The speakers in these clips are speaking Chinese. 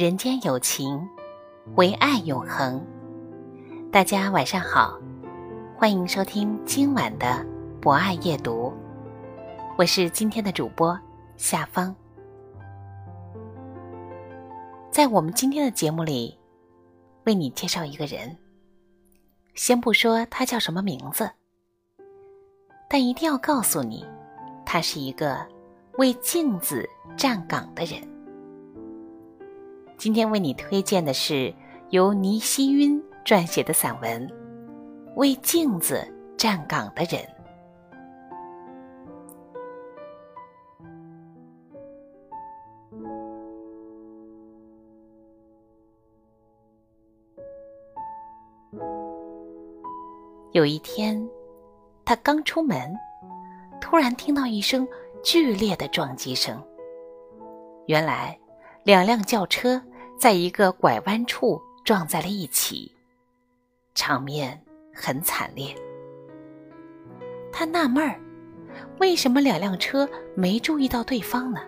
人间有情，唯爱永恒。大家晚上好，欢迎收听今晚的博爱夜读，我是今天的主播夏芳。在我们今天的节目里，为你介绍一个人。先不说他叫什么名字，但一定要告诉你，他是一个为镜子站岗的人。今天为你推荐的是由倪希晕撰写的散文《为镜子站岗的人》。有一天，他刚出门，突然听到一声剧烈的撞击声。原来，两辆轿车。在一个拐弯处撞在了一起，场面很惨烈。他纳闷儿，为什么两辆车没注意到对方呢？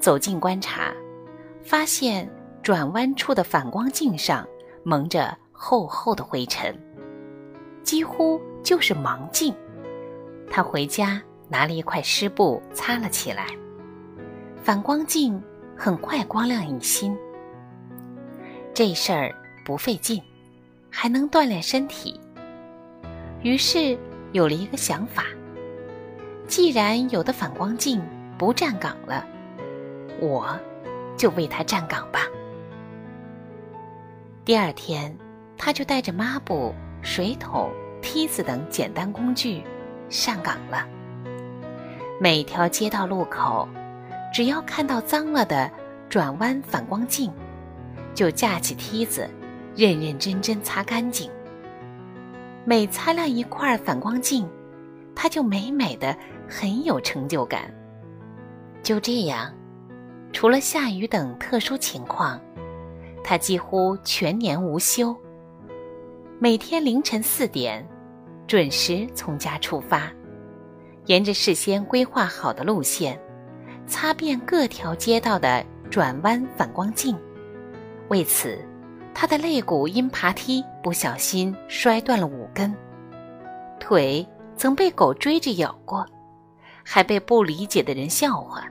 走近观察，发现转弯处的反光镜上蒙着厚厚的灰尘，几乎就是盲镜。他回家拿了一块湿布擦了起来，反光镜。很快光亮一新，这事儿不费劲，还能锻炼身体。于是有了一个想法：既然有的反光镜不站岗了，我就为它站岗吧。第二天，他就带着抹布、水桶、梯子等简单工具上岗了。每条街道路口。只要看到脏了的转弯反光镜，就架起梯子，认认真真擦干净。每擦亮一块反光镜，他就美美的很有成就感。就这样，除了下雨等特殊情况，他几乎全年无休。每天凌晨四点，准时从家出发，沿着事先规划好的路线。擦遍各条街道的转弯反光镜，为此，他的肋骨因爬梯不小心摔断了五根，腿曾被狗追着咬过，还被不理解的人笑话。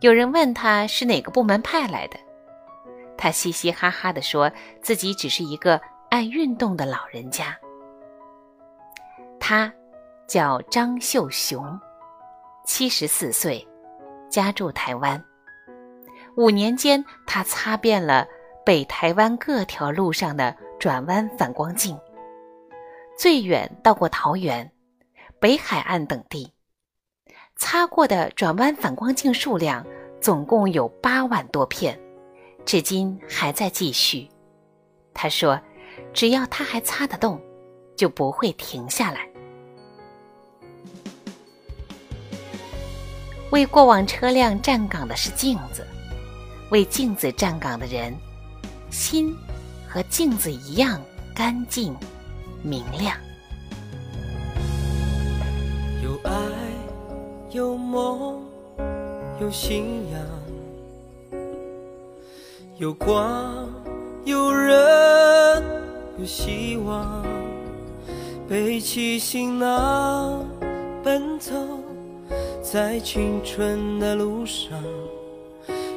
有人问他是哪个部门派来的，他嘻嘻哈哈地说自己只是一个爱运动的老人家。他叫张秀雄。七十四岁，家住台湾。五年间，他擦遍了北台湾各条路上的转弯反光镜，最远到过桃园、北海岸等地。擦过的转弯反光镜数量总共有八万多片，至今还在继续。他说：“只要他还擦得动，就不会停下来。”为过往车辆站岗的是镜子，为镜子站岗的人，心和镜子一样干净明亮。有爱，有梦，有信仰，有光，有人，有希望，背起行囊，奔走。在青春的路上，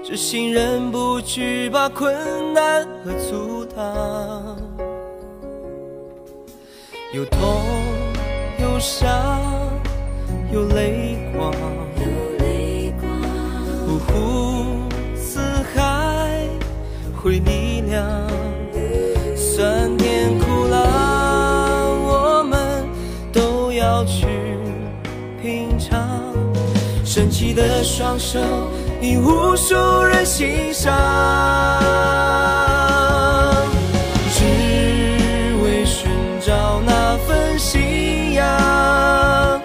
这心人不惧把困难和阻挡。有痛有伤有泪光，有泪光，五湖，四海会力量，酸甜的双手，引无数人欣赏。只为寻找那份信仰，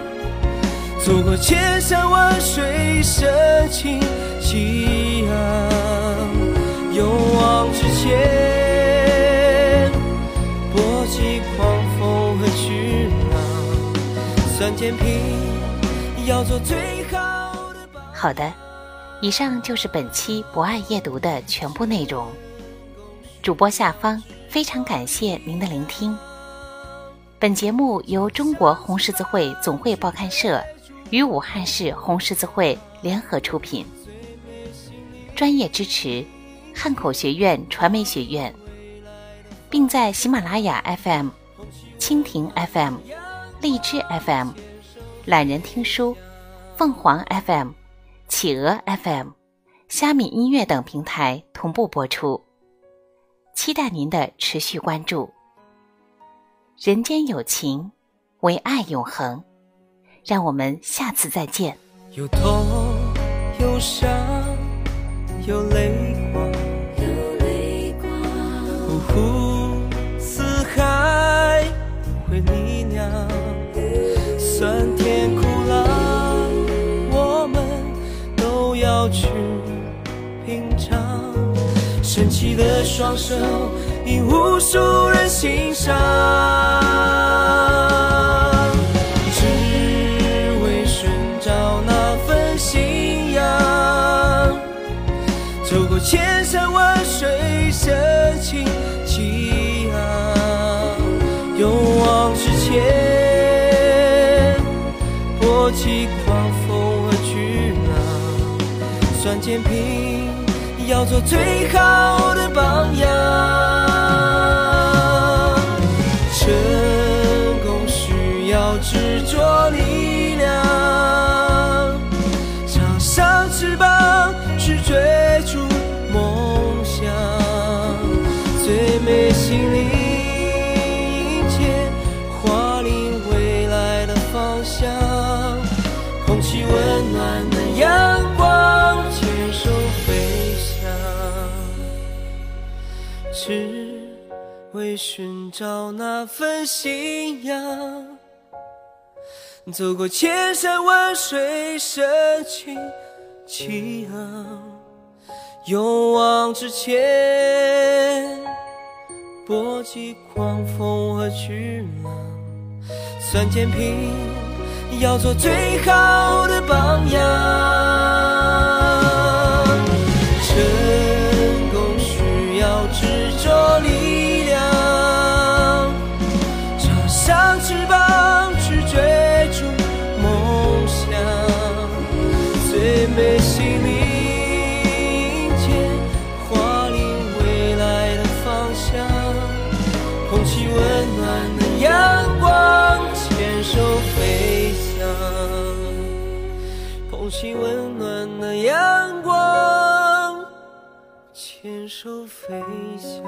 走过千山万水，深情激昂，勇往直前，搏击狂风和巨浪，酸甜品要做最。好的，以上就是本期博爱夜读的全部内容。主播下方非常感谢您的聆听。本节目由中国红十字会总会报刊社与武汉市红十字会联合出品，专业支持汉口学院传媒学院，并在喜马拉雅 FM、蜻蜓 FM、荔枝 FM、懒人听书、凤凰 FM、企鹅 FM、虾米音乐等平台同步播出。期待您的持续关注。人间有情，唯爱永恒。让我们下次再见。有痛有伤有泪神奇的双手，引无数人欣赏。只为寻找那份信仰，走过千山万水，深情激昂，勇往直前，搏击狂风和巨浪，酸甜平要做最好的榜样。成功需要执着力量，插上翅膀去追逐梦想，最美心灵迎接华丽未来的方向，空气温暖为寻找那份信仰，走过千山万水，深情激昂，勇往直前，搏击狂风和巨浪，算天平要做最好的榜样。起温暖的阳光，牵手飞翔。捧起温暖的阳光，牵手飞翔。